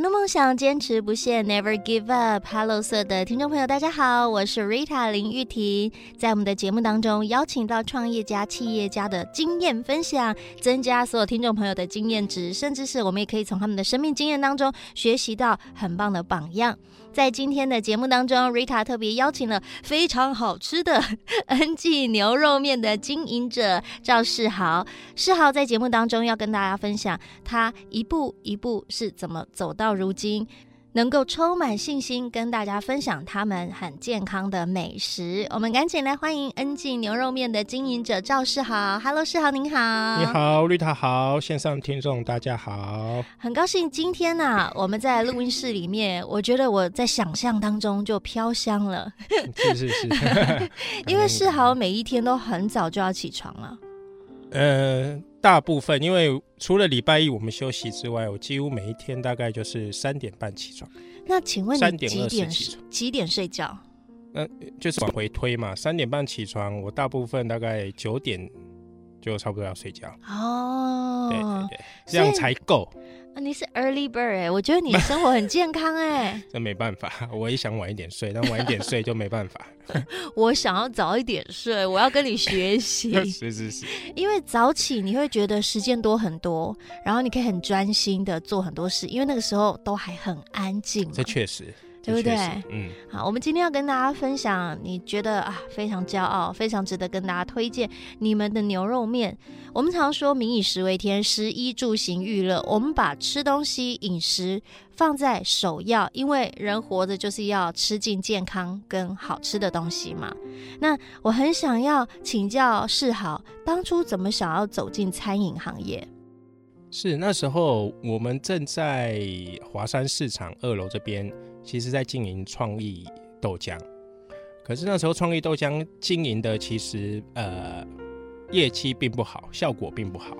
转动梦想，坚持不懈，Never give up。Hello，色的听众朋友，大家好，我是 Rita 林玉婷。在我们的节目当中，邀请到创业家、企业家的经验分享，增加所有听众朋友的经验值，甚至是我们也可以从他们的生命经验当中学习到很棒的榜样。在今天的节目当中，Rita 特别邀请了非常好吃的 NG 牛肉面的经营者赵世豪。世豪在节目当中要跟大家分享他一步一步是怎么走到如今。能够充满信心跟大家分享他们很健康的美食，我们赶紧来欢迎恩记牛肉面的经营者赵世豪。Hello，世豪您好。你好，绿塔好，线上听众大家好。很高兴今天呢、啊，我们在录音室里面，我觉得我在想象当中就飘香了。是是是，因为世豪每一天都很早就要起床了。呃。大部分，因为除了礼拜一我们休息之外，我几乎每一天大概就是三点半起床。那请问你几点起床？几点睡觉？那、呃、就是往回推嘛，三点半起床，我大部分大概九点就差不多要睡觉。哦，对对对，这样才够。啊，你是 early bird 哎，我觉得你生活很健康哎。这没办法，我也想晚一点睡，但晚一点睡就没办法。我想要早一点睡，我要跟你学习。是是是，因为早起你会觉得时间多很多，然后你可以很专心的做很多事，因为那个时候都还很安静。这确实。对不对？嗯，好，我们今天要跟大家分享，你觉得啊非常骄傲、非常值得跟大家推荐你们的牛肉面。我们常说“民以食为天”，食衣住行娱乐，我们把吃东西、饮食放在首要，因为人活着就是要吃进健康跟好吃的东西嘛。那我很想要请教世豪，当初怎么想要走进餐饮行业？是那时候我们正在华山市场二楼这边。其实，在经营创意豆浆，可是那时候创意豆浆经营的其实呃业绩并不好，效果并不好。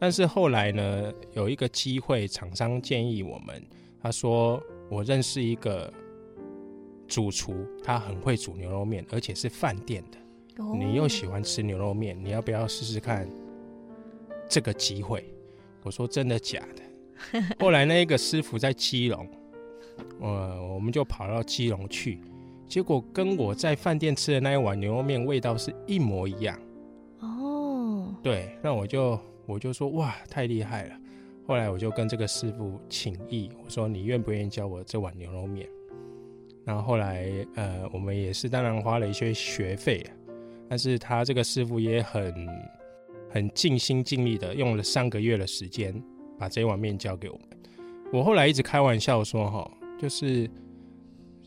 但是后来呢，有一个机会，厂商建议我们，他说我认识一个主厨，他很会煮牛肉面，而且是饭店的。你又喜欢吃牛肉面，你要不要试试看这个机会？我说真的假的？后来那个师傅在基隆。呃，我们就跑到基隆去，结果跟我在饭店吃的那一碗牛肉面味道是一模一样。哦，对，那我就我就说哇，太厉害了。后来我就跟这个师傅请意，我说你愿不愿意教我这碗牛肉面？然后后来呃，我们也是当然花了一些学费，但是他这个师傅也很很尽心尽力的用了三个月的时间把这碗面交给我们。我后来一直开玩笑说哈。就是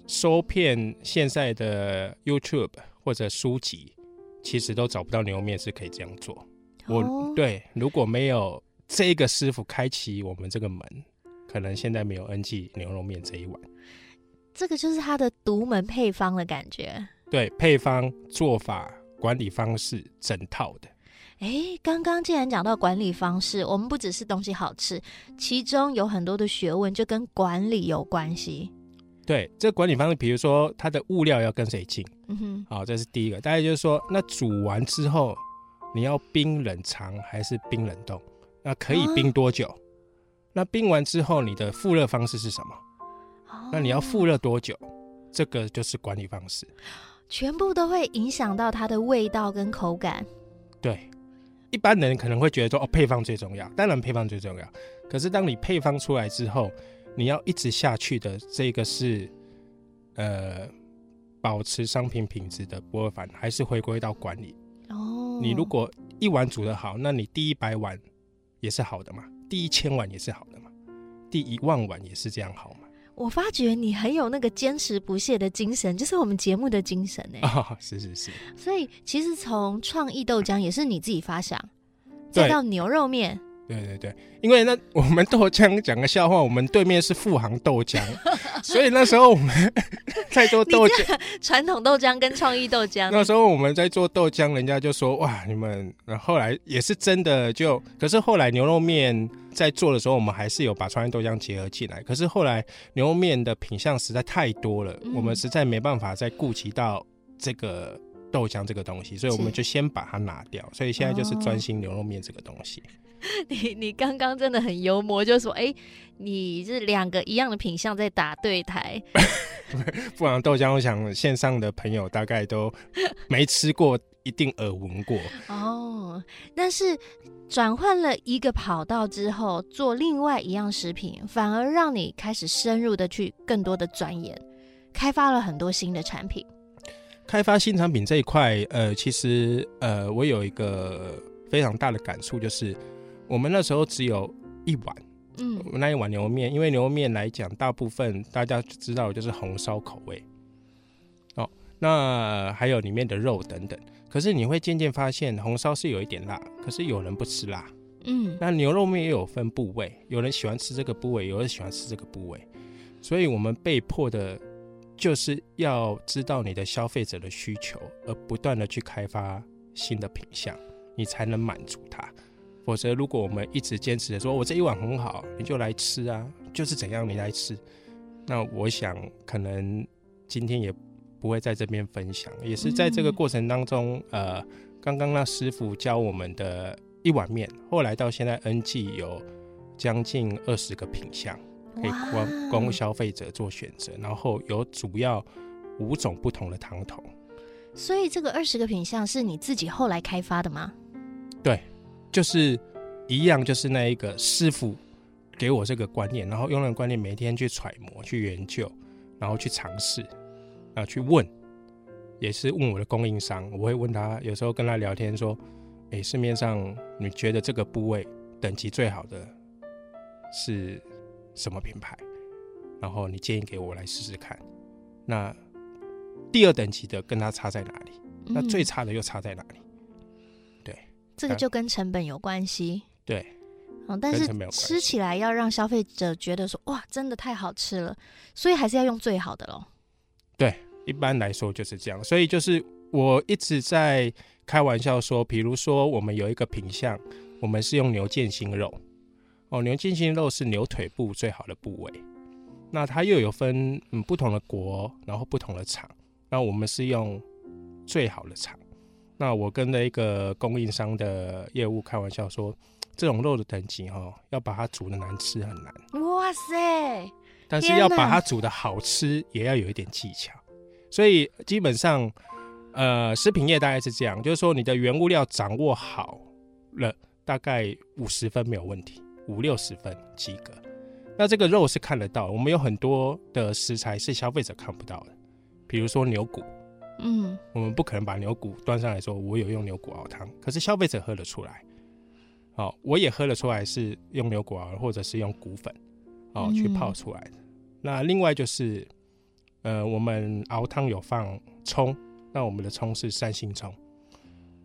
收片现在的 YouTube 或者书籍，其实都找不到牛肉面是可以这样做。我、oh. 对，如果没有这个师傅开启我们这个门，可能现在没有 NG 牛肉面这一碗。这个就是他的独门配方的感觉。对，配方、做法、管理方式，整套的。哎，刚刚既然讲到管理方式，我们不只是东西好吃，其中有很多的学问，就跟管理有关系。对，这个管理方式，比如说它的物料要跟谁进，嗯哼，好，这是第一个。大概就是说，那煮完之后，你要冰冷藏还是冰冷冻？那可以冰多久？啊、那冰完之后，你的复热方式是什么？哦、那你要复热多久？这个就是管理方式，全部都会影响到它的味道跟口感。对。一般人可能会觉得说，哦，配方最重要，当然配方最重要。可是当你配方出来之后，你要一直下去的这个是，呃，保持商品品质的不二法，还是回归到管理。哦，你如果一碗煮得好，那你第一百碗也是好的嘛，第一千碗也是好的嘛，第一万碗也是这样好嘛。我发觉你很有那个坚持不懈的精神，就是我们节目的精神哎。哦，是是是。所以其实从创意豆浆也是你自己发想，再到牛肉面。对对对，因为那我们豆浆讲个笑话，我们对面是富航豆浆，所以那时候我们在做豆浆，传统豆浆跟创意豆浆。那时候我们在做豆浆，人家就说哇，你们，后来也是真的就，可是后来牛肉面在做的时候，我们还是有把创意豆浆结合进来。可是后来牛肉面的品相实在太多了，嗯、我们实在没办法再顾及到这个豆浆这个东西，所以我们就先把它拿掉。所以现在就是专心牛肉面这个东西。哦 你你刚刚真的很幽默，就说哎、欸，你是两个一样的品相在打对台。不然豆浆，我想线上的朋友大概都没吃过，一定耳闻过。哦，但是转换了一个跑道之后，做另外一样食品，反而让你开始深入的去更多的钻研，开发了很多新的产品。开发新产品这一块，呃，其实呃，我有一个非常大的感触，就是。我们那时候只有一碗，嗯，那一碗牛肉面，因为牛肉面来讲，大部分大家知道就是红烧口味，哦，那还有里面的肉等等。可是你会渐渐发现，红烧是有一点辣，可是有人不吃辣，嗯，那牛肉面也有分部位，有人喜欢吃这个部位，有人喜欢吃这个部位，所以我们被迫的就是要知道你的消费者的需求，而不断的去开发新的品相，你才能满足他。否则，如果我们一直坚持的说，我这一碗很好，你就来吃啊，就是怎样你来吃，那我想可能今天也不会在这边分享。也是在这个过程当中，呃，刚刚那师傅教我们的一碗面，后来到现在 N G 有将近二十个品相可以供供消费者做选择，然后有主要五种不同的汤头。所以这个二十个品相是你自己后来开发的吗？对。就是一样，就是那一个师傅给我这个观念，然后用那个观念每天去揣摩、去研究，然后去尝试，然后去问，也是问我的供应商。我会问他，有时候跟他聊天说：“哎，市面上你觉得这个部位等级最好的是什么品牌？然后你建议给我来试试看。那第二等级的跟它差在哪里？那最差的又差在哪里？”对这个就跟成本有关系，对，嗯，但是吃起来要让消费者觉得说哇，真的太好吃了，所以还是要用最好的喽。对，一般来说就是这样，所以就是我一直在开玩笑说，比如说我们有一个品相，我们是用牛腱心肉，哦，牛筋心肉是牛腿部最好的部位，那它又有分嗯不同的国，然后不同的厂，那我们是用最好的厂。那我跟那一个供应商的业务开玩笑说，这种肉的等级哦，要把它煮的难吃很难。哇塞！但是要把它煮的好吃，也要有一点技巧。所以基本上，呃，食品业大概是这样，就是说你的原物料掌握好了，大概五十分没有问题，五六十分及格。那这个肉是看得到，我们有很多的食材是消费者看不到的，比如说牛骨。嗯，我们不可能把牛骨端上来说，我有用牛骨熬汤，可是消费者喝得出来。哦，我也喝得出来是用牛骨熬，或者是用骨粉，哦，去泡出来的。嗯、那另外就是，呃，我们熬汤有放葱，那我们的葱是三星葱。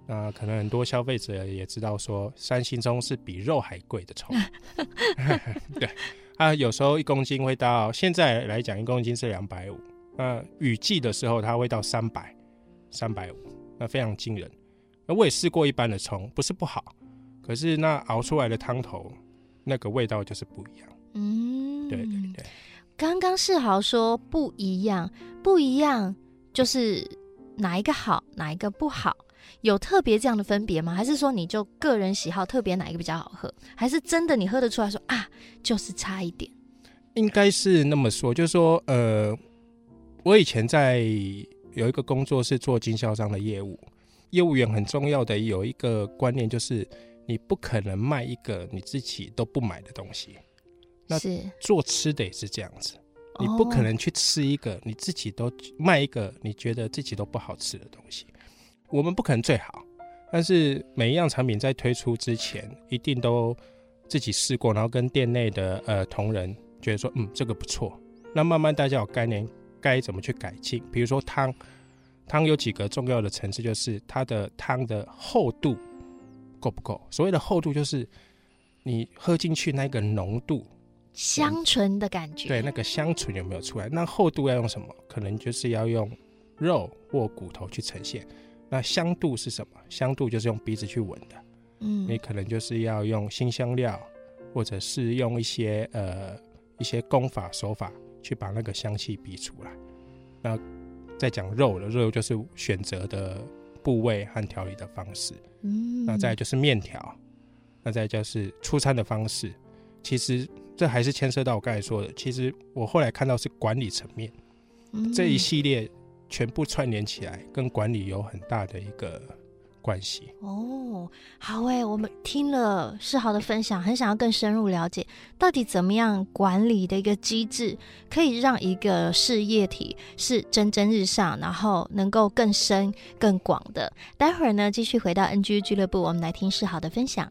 那可能很多消费者也知道说，三星葱是比肉还贵的葱。对，啊，有时候一公斤会到，现在来讲一公斤是两百五。那雨季的时候，它会到三百、三百五，那非常惊人。那我也试过一般的葱，不是不好，可是那熬出来的汤头，那个味道就是不一样。嗯，对对对。刚刚世豪说不一样，不一样就是哪一个好，哪一个不好，有特别这样的分别吗？还是说你就个人喜好，特别哪一个比较好喝？还是真的你喝得出来说啊，就是差一点？应该是那么说，就是说呃。我以前在有一个工作是做经销商的业务，业务员很重要的有一个观念就是，你不可能卖一个你自己都不买的东西。那是做吃的也是这样子，你不可能去吃一个你自己都卖一个你觉得自己都不好吃的东西。我们不可能最好，但是每一样产品在推出之前，一定都自己试过，然后跟店内的呃同仁觉得说，嗯，这个不错。那慢慢大家有概念，该怎么去改进？比如说汤，汤有几个重要的层次，就是它的汤的厚度够不够？所谓的厚度，就是你喝进去那个浓度，香醇的感觉。对，那个香醇有没有出来？那厚度要用什么？可能就是要用肉或骨头去呈现。那香度是什么？香度就是用鼻子去闻的。嗯，你可能就是要用新香料，或者是用一些呃一些功法手法。去把那个香气逼出来。那再讲肉了，肉就是选择的部位和调理的方式。嗯，那再就是面条，那再就是出餐的方式。其实这还是牵涉到我刚才说的。其实我后来看到是管理层面，嗯，这一系列全部串联起来，跟管理有很大的一个。关系哦，好哎，我们听了世豪的分享，很想要更深入了解，到底怎么样管理的一个机制，可以让一个事业体是蒸蒸日上，然后能够更深更广的。待会儿呢，继续回到 NG 俱乐部，我们来听世豪的分享。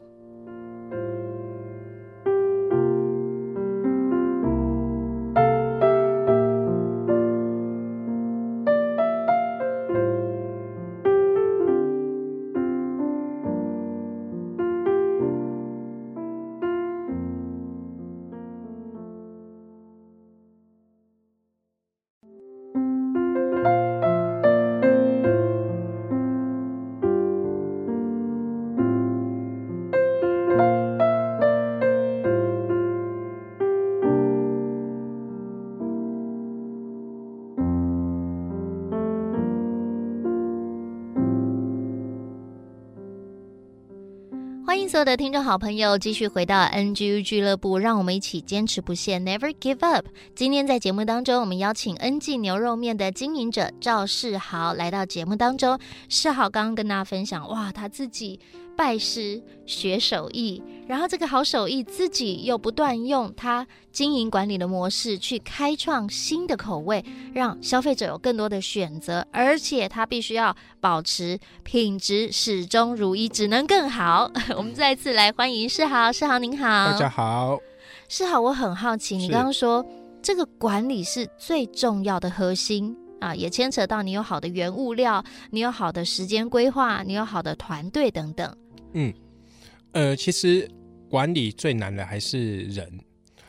所有的听众好朋友，继续回到 NG 俱乐部，让我们一起坚持不懈，Never give up。今天在节目当中，我们邀请 NG 牛肉面的经营者赵世豪来到节目当中。世豪刚刚跟大家分享，哇，他自己。拜师学手艺，然后这个好手艺自己又不断用他经营管理的模式去开创新的口味，让消费者有更多的选择，而且他必须要保持品质始终如一，只能更好。我们再次来欢迎世豪，世豪您好，大家好，世豪，我很好奇，你刚刚说这个管理是最重要的核心啊，也牵扯到你有好的原物料，你有好的时间规划，你有好的团队等等。嗯，呃，其实管理最难的还是人。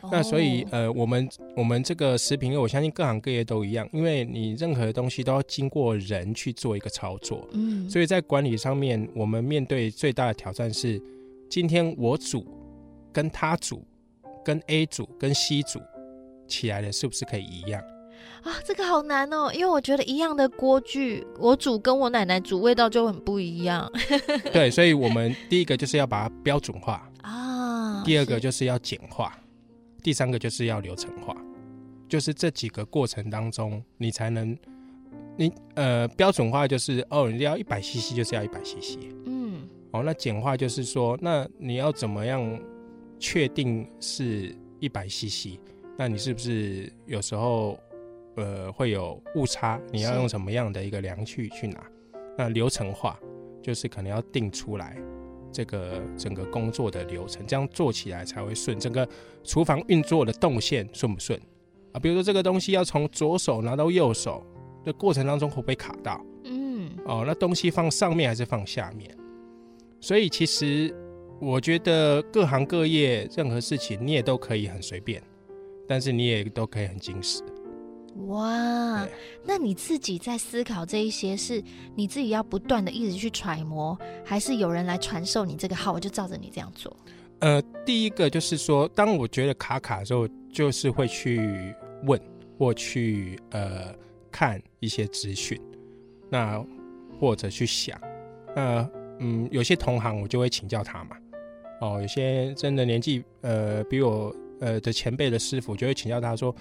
Oh. 那所以，呃，我们我们这个食品业，我相信各行各业都一样，因为你任何东西都要经过人去做一个操作。嗯，所以在管理上面，我们面对最大的挑战是，今天我组跟他组、跟 A 组、跟 C 组起来的是不是可以一样？啊，这个好难哦，因为我觉得一样的锅具，我煮跟我奶奶煮味道就很不一样。对，所以我们第一个就是要把它标准化啊，第二个就是要简化，第三个就是要流程化，就是这几个过程当中，你才能，你呃标准化就是哦，你要一百 CC 就是要一百 CC，嗯，哦，那简化就是说，那你要怎么样确定是一百 CC？那你是不是有时候？呃，会有误差，你要用什么样的一个量去去拿？那流程化就是可能要定出来这个整个工作的流程，这样做起来才会顺。整个厨房运作的动线顺不顺啊？比如说这个东西要从左手拿到右手的过程当中会不会卡到？嗯，哦，那东西放上面还是放下面？所以其实我觉得各行各业任何事情你也都可以很随便，但是你也都可以很精实。哇，那你自己在思考这一些，是你自己要不断的一直去揣摩，还是有人来传授你这个号，我就照着你这样做？呃，第一个就是说，当我觉得卡卡的时候，就是会去问或去呃看一些资讯，那或者去想，那嗯，有些同行我就会请教他嘛。哦，有些真的年纪呃比我呃的前辈的师傅，就会请教他说。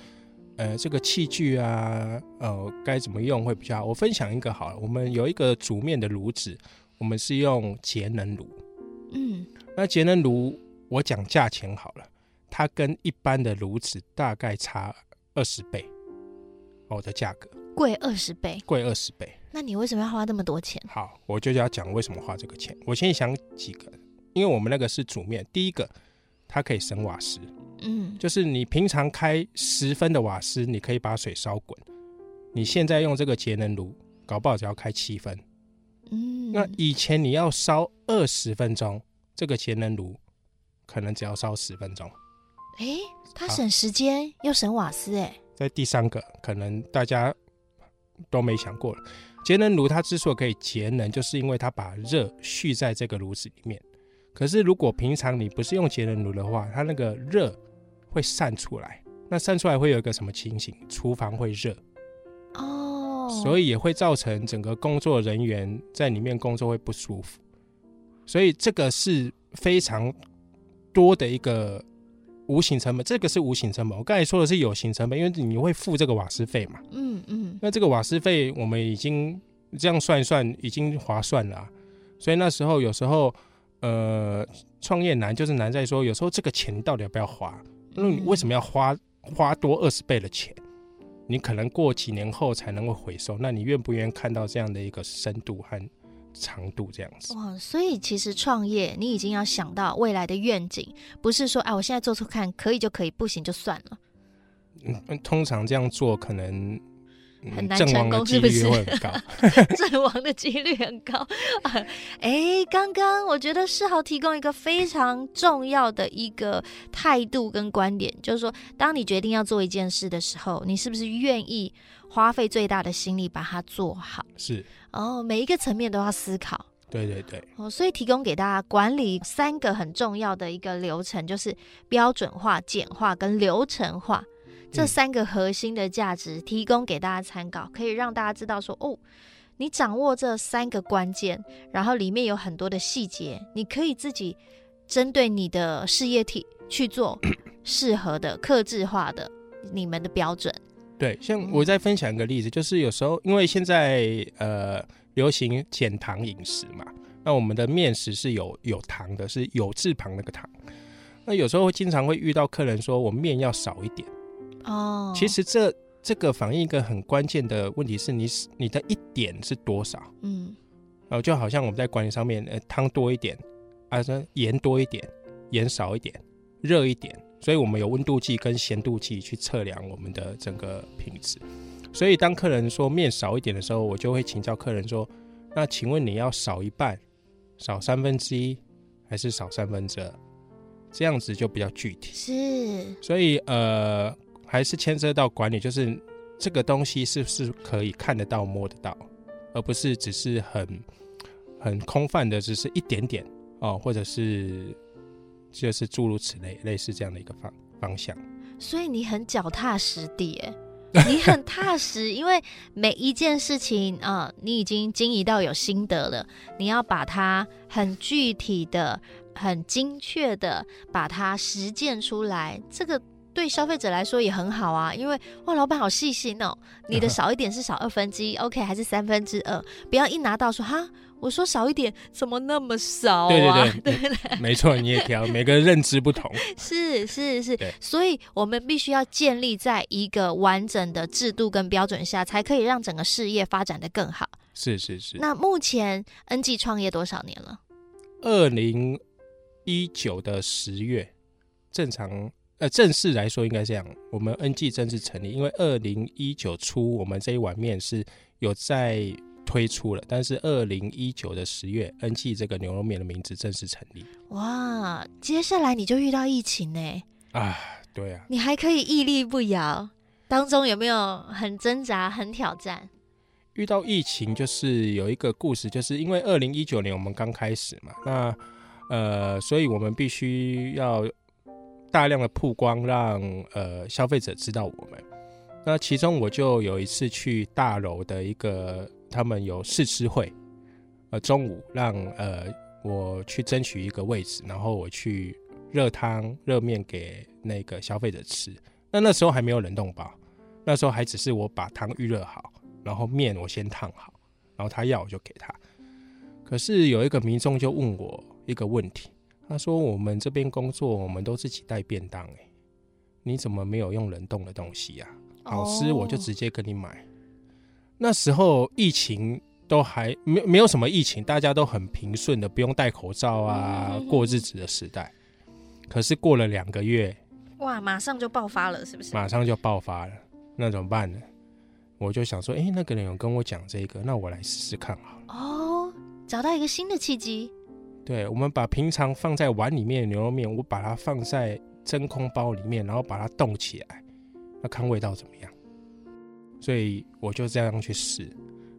呃，这个器具啊，呃，该怎么用会比较好？我分享一个好了，我们有一个煮面的炉子，我们是用节能炉。嗯，那节能炉我讲价钱好了，它跟一般的炉子大概差二十倍，我的价格贵二十倍，贵二十倍。那你为什么要花那么多钱？好，我就要讲为什么花这个钱。我先想几个，因为我们那个是煮面，第一个它可以省瓦斯。嗯，就是你平常开十分的瓦斯，你可以把水烧滚。你现在用这个节能炉，搞不好只要开七分。嗯，那以前你要烧二十分钟，这个节能炉可能只要烧十分钟。哎，它省时间又省瓦斯，哎。在第三个，可能大家都没想过了。节能炉它之所以可以节能，就是因为它把热蓄在这个炉子里面。可是如果平常你不是用节能炉的话，它那个热会散出来。那散出来会有一个什么情形？厨房会热哦，所以也会造成整个工作人员在里面工作会不舒服。所以这个是非常多的一个。无形成本，这个是无形成本。我刚才说的是有形成本，因为你会付这个瓦斯费嘛。嗯嗯。那这个瓦斯费，我们已经这样算一算，已经划算了啊。所以那时候有时候，呃，创业难就是难在说，有时候这个钱到底要不要花？那你为什么要花花多二十倍的钱？你可能过几年后才能够回收。那你愿不愿意看到这样的一个深度和？长度这样子哇，所以其实创业你已经要想到未来的愿景，不是说哎，我现在做做看，可以就可以，不行就算了。嗯，通常这样做可能、嗯、很难成功，是不是？会很高，阵亡的几率很高。哎，刚刚我觉得世豪提供一个非常重要的一个态度跟观点，就是说，当你决定要做一件事的时候，你是不是愿意花费最大的心力把它做好？是。哦，每一个层面都要思考。对对对。哦，所以提供给大家管理三个很重要的一个流程，就是标准化、简化跟流程化这三个核心的价值，提供给大家参考，可以让大家知道说，哦，你掌握这三个关键，然后里面有很多的细节，你可以自己针对你的事业体去做 适合的、克制化的你们的标准。对，像我再分享一个例子，就是有时候因为现在呃流行减糖饮食嘛，那我们的面食是有有糖的，是有字旁那个糖。那有时候会经常会遇到客人说，我面要少一点。哦，其实这这个反映一个很关键的问题是你你的一点是多少？嗯，然后就好像我们在管理上面，呃，汤多一点，啊，盐多一点，盐少一点，热一点。所以我们有温度计跟咸度计去测量我们的整个品质。所以当客人说面少一点的时候，我就会请教客人说：“那请问你要少一半、少三分之一，还是少三分之二？”这样子就比较具体。是。所以呃，还是牵涉到管理，就是这个东西是不是可以看得到、摸得到，而不是只是很很空泛的，只是一点点哦，或者是。就是诸如此类，类似这样的一个方方向。所以你很脚踏实地，你很踏实，因为每一件事情啊、你已经经营到有心得了，你要把它很具体的、很精确的把它实践出来，这个对消费者来说也很好啊。因为哇，老板好细心哦，你的 少一点是少二分之一，OK，还是三分之二？不要一拿到说哈。我说少一点，怎么那么少啊？对对对，对对没错，你也挑，每个人认知不同。是是是，所以我们必须要建立在一个完整的制度跟标准下，才可以让整个事业发展的更好。是是是。那目前 NG 创业多少年了？二零一九的十月，正常呃正式来说应该这样，我们 NG 正式成立，因为二零一九初我们这一碗面是有在。推出了，但是二零一九的十月，NG 这个牛肉面的名字正式成立。哇，接下来你就遇到疫情呢？啊，对啊。你还可以屹立不摇，当中有没有很挣扎、很挑战？遇到疫情就是有一个故事，就是因为二零一九年我们刚开始嘛，那呃，所以我们必须要大量的曝光让，呃消费者知道我们。那其中我就有一次去大楼的一个。他们有试吃会，呃，中午让呃我去争取一个位置，然后我去热汤热面给那个消费者吃。那那时候还没有冷冻包，那时候还只是我把汤预热好，然后面我先烫好，然后他要我就给他。可是有一个民众就问我一个问题，他说：“我们这边工作，我们都自己带便当，哎，你怎么没有用冷冻的东西呀？好吃我就直接跟你买。”那时候疫情都还没没有什么疫情，大家都很平顺的，不用戴口罩啊，过日子的时代。可是过了两个月，哇，马上就爆发了，是不是？马上就爆发了，那怎么办呢？我就想说，哎、欸，那个人有跟我讲这个，那我来试试看好了。哦，找到一个新的契机。对，我们把平常放在碗里面的牛肉面，我把它放在真空包里面，然后把它冻起来，那看味道怎么样？所以我就这样去试，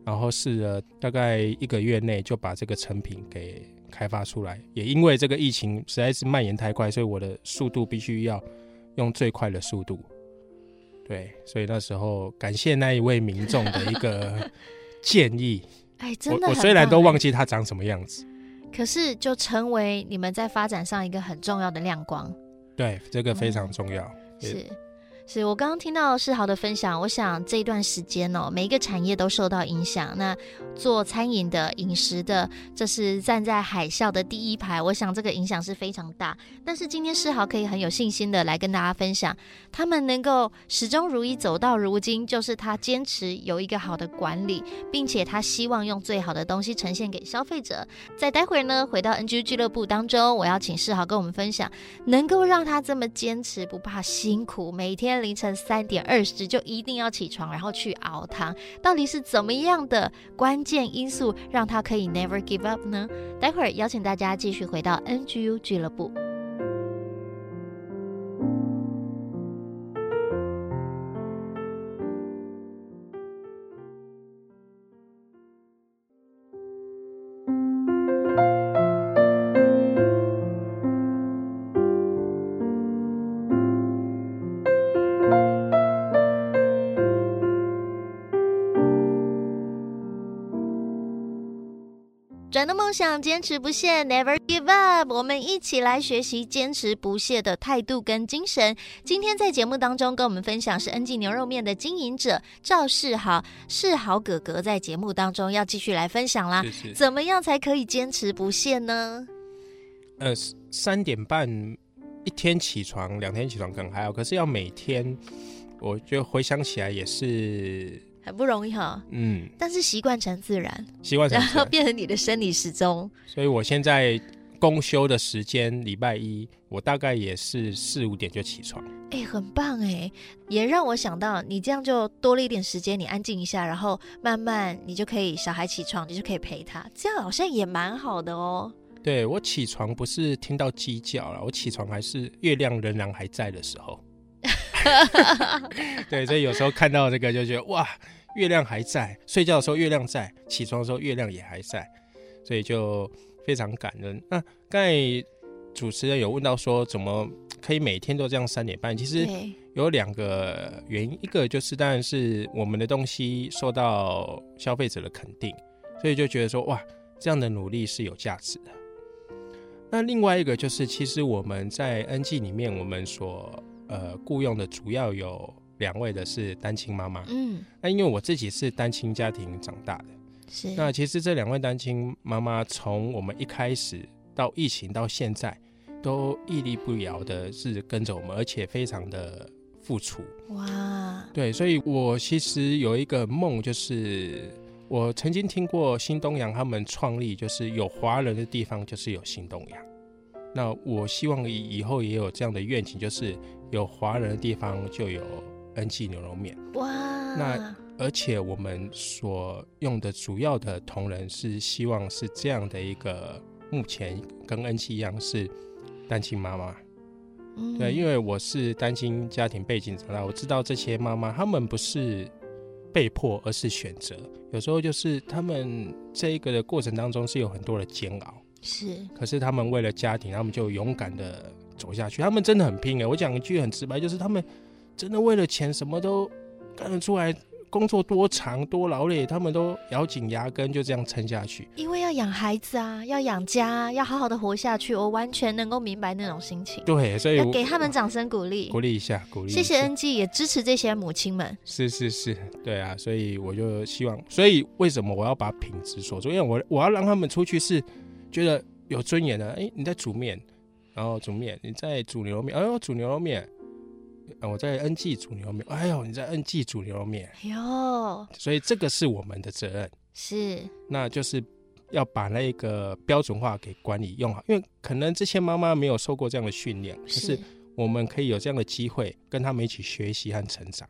然后试了大概一个月内就把这个成品给开发出来。也因为这个疫情实在是蔓延太快，所以我的速度必须要用最快的速度。对，所以那时候感谢那一位民众的一个建议。哎，真的，我虽然都忘记他长什么样子，可是就成为你们在发展上一个很重要的亮光。对，这个非常重要。嗯、是。是我刚刚听到世豪的分享，我想这一段时间哦，每一个产业都受到影响。那做餐饮的、饮食的，这是站在海啸的第一排，我想这个影响是非常大。但是今天世豪可以很有信心的来跟大家分享，他们能够始终如一走到如今，就是他坚持有一个好的管理，并且他希望用最好的东西呈现给消费者。在待会儿呢，回到 NG 俱乐部当中，我要请世豪跟我们分享，能够让他这么坚持，不怕辛苦，每天。凌晨三点二十就一定要起床，然后去熬汤，到底是怎么样的关键因素让他可以 never give up 呢？待会儿邀请大家继续回到 NGU 俱乐部。转的梦想，坚持不懈，Never give up。我们一起来学习坚持不懈的态度跟精神。今天在节目当中跟我们分享是恩记牛肉面的经营者赵世豪，世豪哥哥在节目当中要继续来分享啦。是是怎么样才可以坚持不懈呢？呃，三点半一天起床，两天起床可能还好，可是要每天，我觉得回想起来也是。很不容易哈，嗯，但是习惯成自然，习惯成自然，然后变成你的生理时钟。所以我现在公休的时间，礼拜一我大概也是四五点就起床。哎、欸，很棒哎，也让我想到你这样就多了一点时间，你安静一下，然后慢慢你就可以小孩起床，你就可以陪他，这样好像也蛮好的哦。对，我起床不是听到鸡叫了，我起床还是月亮仍然还在的时候。对，所以有时候看到这个就觉得哇。月亮还在，睡觉的时候月亮在，起床的时候月亮也还在，所以就非常感恩。那刚才主持人有问到说，怎么可以每天都这样三点半？其实有两个原因，一个就是当然是我们的东西受到消费者的肯定，所以就觉得说哇，这样的努力是有价值的。那另外一个就是，其实我们在 NG 里面，我们所呃雇佣的主要有。两位的是单亲妈妈，嗯，那因为我自己是单亲家庭长大的，是。那其实这两位单亲妈妈从我们一开始到疫情到现在，都屹立不摇的是跟着我们，而且非常的付出。哇，对，所以我其实有一个梦，就是我曾经听过新东阳他们创立，就是有华人的地方就是有新东阳。那我希望以以后也有这样的愿景，就是有华人的地方就有。恩记牛肉面。哇，那而且我们所用的主要的同仁是希望是这样的一个，目前跟恩记一样是单亲妈妈，嗯，对，因为我是单亲家庭背景长大，我知道这些妈妈她们不是被迫，而是选择，有时候就是他们这一个的过程当中是有很多的煎熬，是，可是他们为了家庭，他们就勇敢的走下去，他们真的很拼哎，我讲一句很直白，就是他们。真的为了钱什么都干得出来，工作多长多劳累，他们都咬紧牙根就这样撑下去。因为要养孩子啊，要养家，要好好的活下去。我完全能够明白那种心情。对，所以要给他们掌声鼓励，鼓励一下，鼓励。谢谢 NG，，也支持这些母亲们。是是是，对啊，所以我就希望，所以为什么我要把品质锁住？因为我我要让他们出去是觉得有尊严的。哎，你在煮面，然后煮面，你在煮牛肉面，哎呦，煮牛肉面。我在 NG 煮牛肉面，哎呦，你在 NG 煮牛肉面，哟，所以这个是我们的责任，是，那就是要把那个标准化给管理用好，因为可能这些妈妈没有受过这样的训练，可是我们可以有这样的机会跟他们一起学习和成长，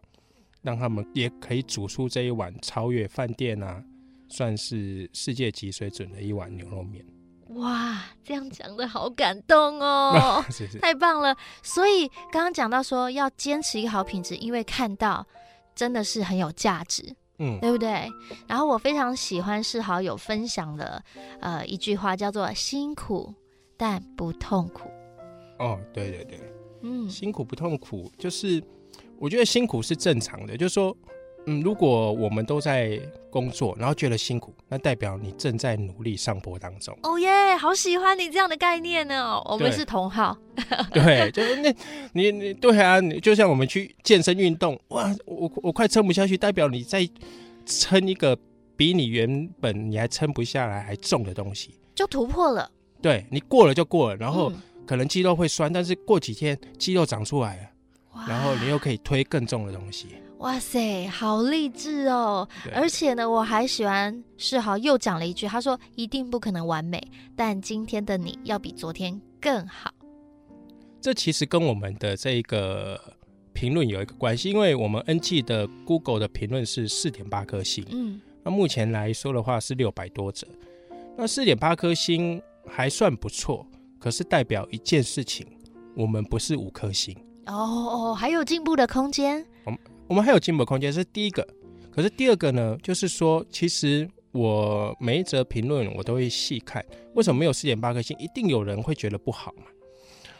让他们也可以煮出这一碗超越饭店啊，算是世界级水准的一碗牛肉面。哇，这样讲的好感动哦，太棒了！所以刚刚讲到说要坚持一个好品质，因为看到真的是很有价值，嗯，对不对？然后我非常喜欢是好友分享的呃一句话，叫做“辛苦但不痛苦”。哦，对对对，嗯，辛苦不痛苦，就是我觉得辛苦是正常的，就是说。嗯，如果我们都在工作，然后觉得辛苦，那代表你正在努力上坡当中。哦耶，好喜欢你这样的概念呢！我们是同好。对，就是那，你你对啊，你就像我们去健身运动，哇，我我快撑不下去，代表你在撑一个比你原本你还撑不下来还重的东西，就突破了。对，你过了就过了，然后可能肌肉会酸，但是过几天肌肉长出来了，然后你又可以推更重的东西。哇塞，好励志哦！而且呢，我还喜欢世豪又讲了一句，他说：“一定不可能完美，但今天的你要比昨天更好。”这其实跟我们的这一个评论有一个关系，因为我们 NG 的 Google 的评论是四点八颗星，嗯，那目前来说的话是六百多则，那四点八颗星还算不错，可是代表一件事情，我们不是五颗星哦哦，还有进步的空间。我们我们还有进步空间，是第一个。可是第二个呢，就是说，其实我每一则评论我都会细看，为什么没有四点八颗星？一定有人会觉得不好嘛。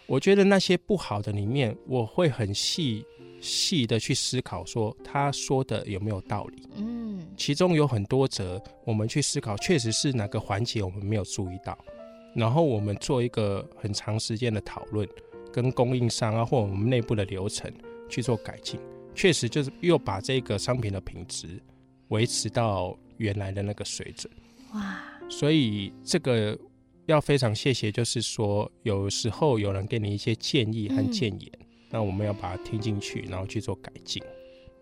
我觉得那些不好的里面，我会很细细的去思考，说他说的有没有道理。嗯，其中有很多则，我们去思考，确实是哪个环节我们没有注意到，然后我们做一个很长时间的讨论，跟供应商啊，或我们内部的流程去做改进。确实就是又把这个商品的品质维持到原来的那个水准，哇！所以这个要非常谢谢，就是说有时候有人给你一些建议和建言，嗯、那我们要把它听进去，然后去做改进。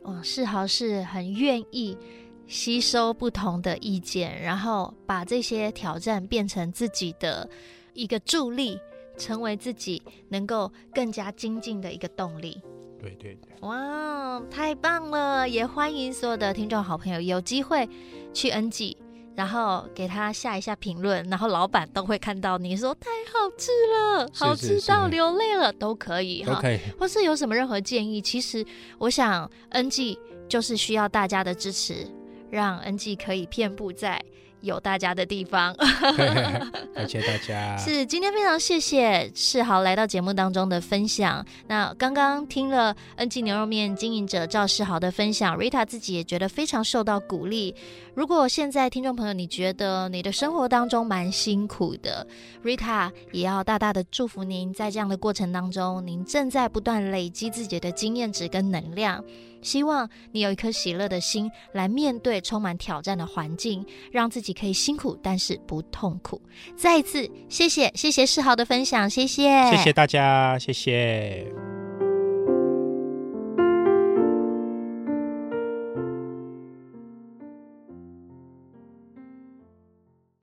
哦，世豪是很愿意吸收不同的意见，然后把这些挑战变成自己的一个助力，成为自己能够更加精进的一个动力。对对对，哇，太棒了！也欢迎所有的听众好朋友有机会去 NG，然后给他下一下评论，然后老板都会看到你说太好吃了，好吃到流泪了，都可以哈，或是有什么任何建议，其实我想 NG 就是需要大家的支持，让 NG 可以遍布在。有大家的地方，感谢大家。是今天非常谢谢世豪来到节目当中的分享。那刚刚听了 NG 牛肉面经营者赵世豪的分享，Rita 自己也觉得非常受到鼓励。如果现在听众朋友你觉得你的生活当中蛮辛苦的，Rita 也要大大的祝福您，在这样的过程当中，您正在不断累积自己的经验值跟能量。希望你有一颗喜乐的心来面对充满挑战的环境，让自己可以辛苦，但是不痛苦。再一次谢谢，谢谢世豪的分享，谢谢，谢谢大家，谢谢。